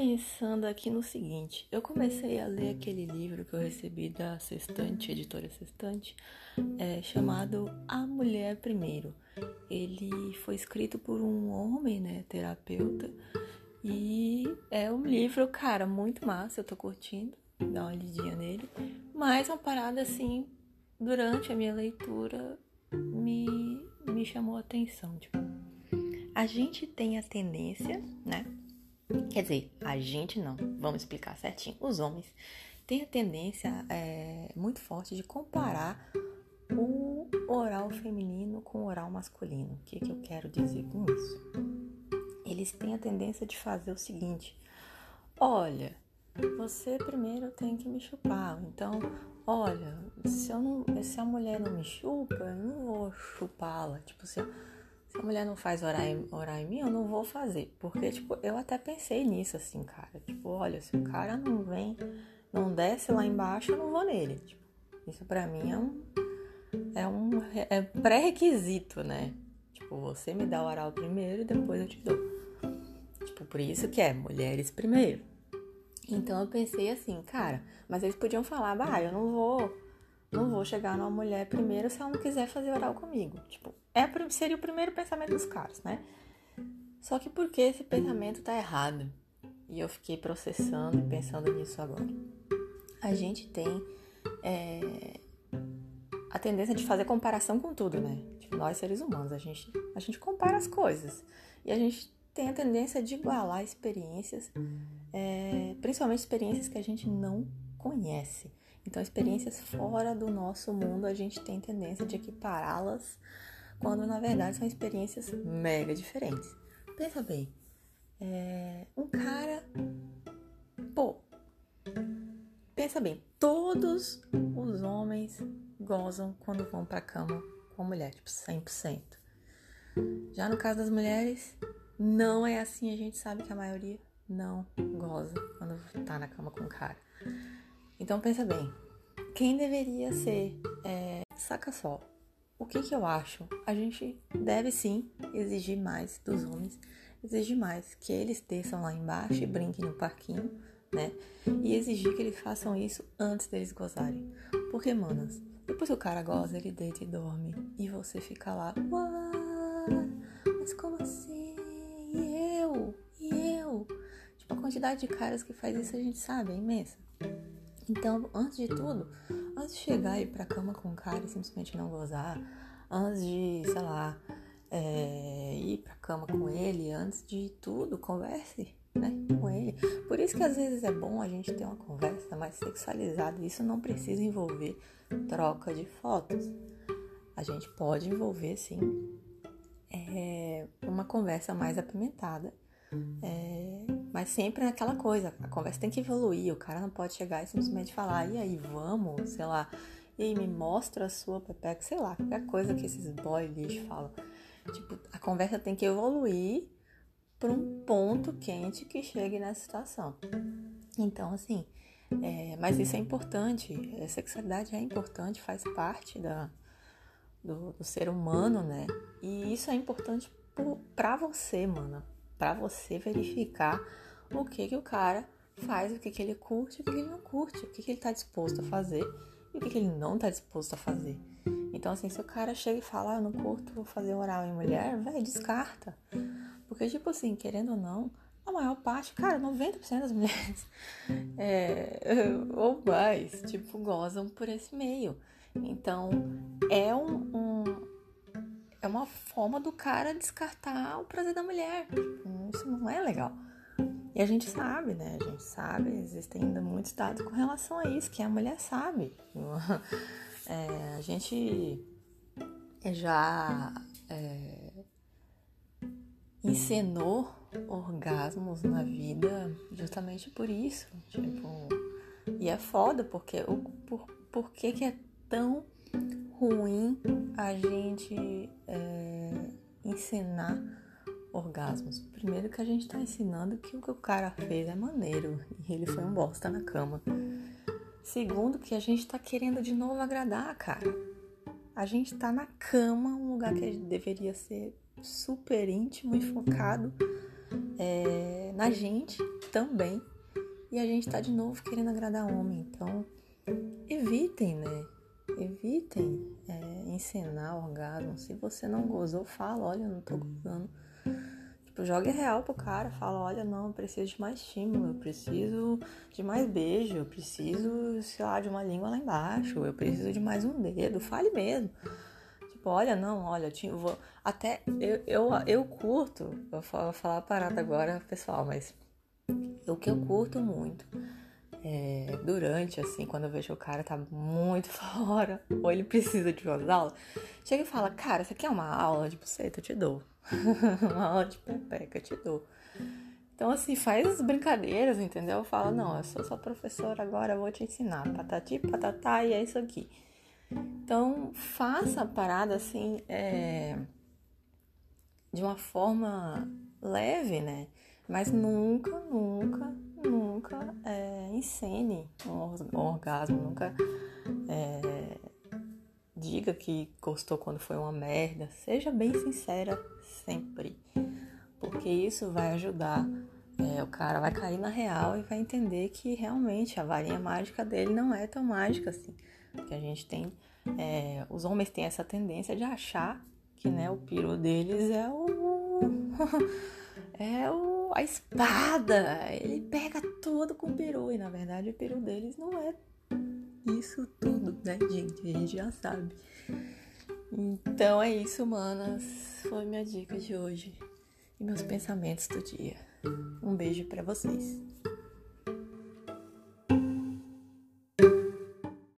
pensando aqui no seguinte: eu comecei a ler aquele livro que eu recebi da Sextante, editora Sextante, é, chamado A Mulher Primeiro. Ele foi escrito por um homem, né, terapeuta, e é um livro, cara, muito massa, eu tô curtindo, dá uma lidinha nele, mas uma parada assim, durante a minha leitura, me, me chamou a atenção, tipo, a gente tem a tendência, né? Quer dizer, a gente não, vamos explicar certinho. Os homens têm a tendência é, muito forte de comparar o oral feminino com o oral masculino. O que, que eu quero dizer com isso? Eles têm a tendência de fazer o seguinte: olha, você primeiro tem que me chupar. Então, olha, se, eu não, se a mulher não me chupa, eu não vou chupá-la. Tipo, eu, se a mulher não faz orar em, orar em mim, eu não vou fazer. Porque, tipo, eu até pensei nisso, assim, cara. Tipo, olha, se o cara não vem, não desce lá embaixo, eu não vou nele. Tipo, isso pra mim é um, é um é pré-requisito, né? Tipo, você me dá o oral primeiro e depois eu te dou. Tipo, por isso que é mulheres primeiro. Então eu pensei assim, cara, mas eles podiam falar, bah, eu não vou, não vou chegar numa mulher primeiro se ela não quiser fazer oral comigo. Tipo, é, seria o primeiro pensamento dos caras, né? Só que por que esse pensamento tá errado? E eu fiquei processando e pensando nisso agora. A gente tem é, a tendência de fazer comparação com tudo, né? Tipo, nós seres humanos, a gente, a gente compara as coisas. E a gente tem a tendência de igualar experiências, é, principalmente experiências que a gente não conhece. Então, experiências fora do nosso mundo, a gente tem tendência de equipará-las quando na verdade são experiências mega diferentes. Pensa bem, é, um cara, pô, pensa bem, todos os homens gozam quando vão pra cama com a mulher, tipo 100%. Já no caso das mulheres, não é assim, a gente sabe que a maioria não goza quando tá na cama com o cara. Então pensa bem, quem deveria ser, é, saca só, o que, que eu acho? A gente deve sim exigir mais dos homens, exigir mais que eles desçam lá embaixo e brinquem no parquinho, né? E exigir que eles façam isso antes deles gozarem. Porque, manas, depois que o cara goza, ele deita e dorme. E você fica lá, mas como assim? E eu? E eu? Tipo, a quantidade de caras que faz isso a gente sabe, é imensa. Então, antes de tudo, antes de chegar e ir pra cama com o cara e simplesmente não gozar, antes de, sei lá, é, ir pra cama com ele, antes de tudo, converse, né, com ele. Por isso que às vezes é bom a gente ter uma conversa mais sexualizada. Isso não precisa envolver troca de fotos. A gente pode envolver, sim, é, uma conversa mais apimentada. É, mas sempre naquela coisa, a conversa tem que evoluir, o cara não pode chegar e simplesmente falar, e aí, vamos, sei lá, e aí me mostra a sua pepeca, sei lá, qualquer coisa que esses boy lixo falam. Tipo, a conversa tem que evoluir para um ponto quente que chegue nessa situação. Então, assim, é, mas isso é importante, a sexualidade é importante, faz parte da, do, do ser humano, né? E isso é importante para você, mano, para você verificar o que que o cara faz, o que que ele curte, o que que ele não curte, o que que ele tá disposto a fazer e o que que ele não tá disposto a fazer. Então, assim, se o cara chega e fala, ah, eu não curto fazer oral em mulher, vai, descarta. Porque, tipo assim, querendo ou não, a maior parte, cara, 90% das mulheres, é, ou mais, tipo, gozam por esse meio. Então, é um, um é uma forma do cara descartar o prazer da mulher. Isso não é legal. E a gente sabe, né? A gente sabe, existem ainda muitos dados com relação a isso, que a mulher sabe. É, a gente já é, encenou orgasmos na vida justamente por isso. Tipo, e é foda, porque por, por que, que é tão ruim a gente é, ensinar orgasmos. Primeiro que a gente tá ensinando que o que o cara fez é maneiro e ele foi um bosta na cama. Segundo que a gente tá querendo de novo agradar, cara. A gente tá na cama, um lugar que deveria ser super íntimo e focado é, na gente também. E a gente tá de novo querendo agradar homem. Então, evitem, né? Evitem é, encenar orgasmo. Se você não gozou, fala, olha, eu não tô gozando. Tipo, jogue real pro cara, fala, olha, não, eu preciso de mais estímulo, eu preciso de mais beijo, eu preciso, sei lá, de uma língua lá embaixo, eu preciso de mais um dedo, fale mesmo. Tipo, olha, não, olha, eu vou. Até eu, eu, eu curto, vou falar, vou falar a parada agora, pessoal, mas o que eu curto muito é, durante, assim, quando eu vejo o cara tá muito fora, ou ele precisa de umas aulas, chega e fala, cara, você quer uma aula de buceta? Eu te dou. uma aula de pepeca, eu te dou. Então, assim, faz as brincadeiras, entendeu? Fala, não, eu sou sua professora agora, eu vou te ensinar. Patati, patatá, e é isso aqui. Então, faça a parada, assim, é, de uma forma leve, né? Mas nunca, nunca, nunca é, encene um orgasmo, nunca é, diga que gostou quando foi uma merda. Seja bem sincera sempre, porque isso vai ajudar. É, o cara vai cair na real e vai entender que realmente a varinha mágica dele não é tão mágica assim. Porque a gente tem. É, os homens têm essa tendência de achar que né, o piru deles é o. é o a espada. Ele pega tudo com o peru. E na verdade o peru deles não é isso tudo, né, gente? A gente já sabe. Então é isso, manas. Foi minha dica de hoje e meus pensamentos do dia. Um beijo para vocês.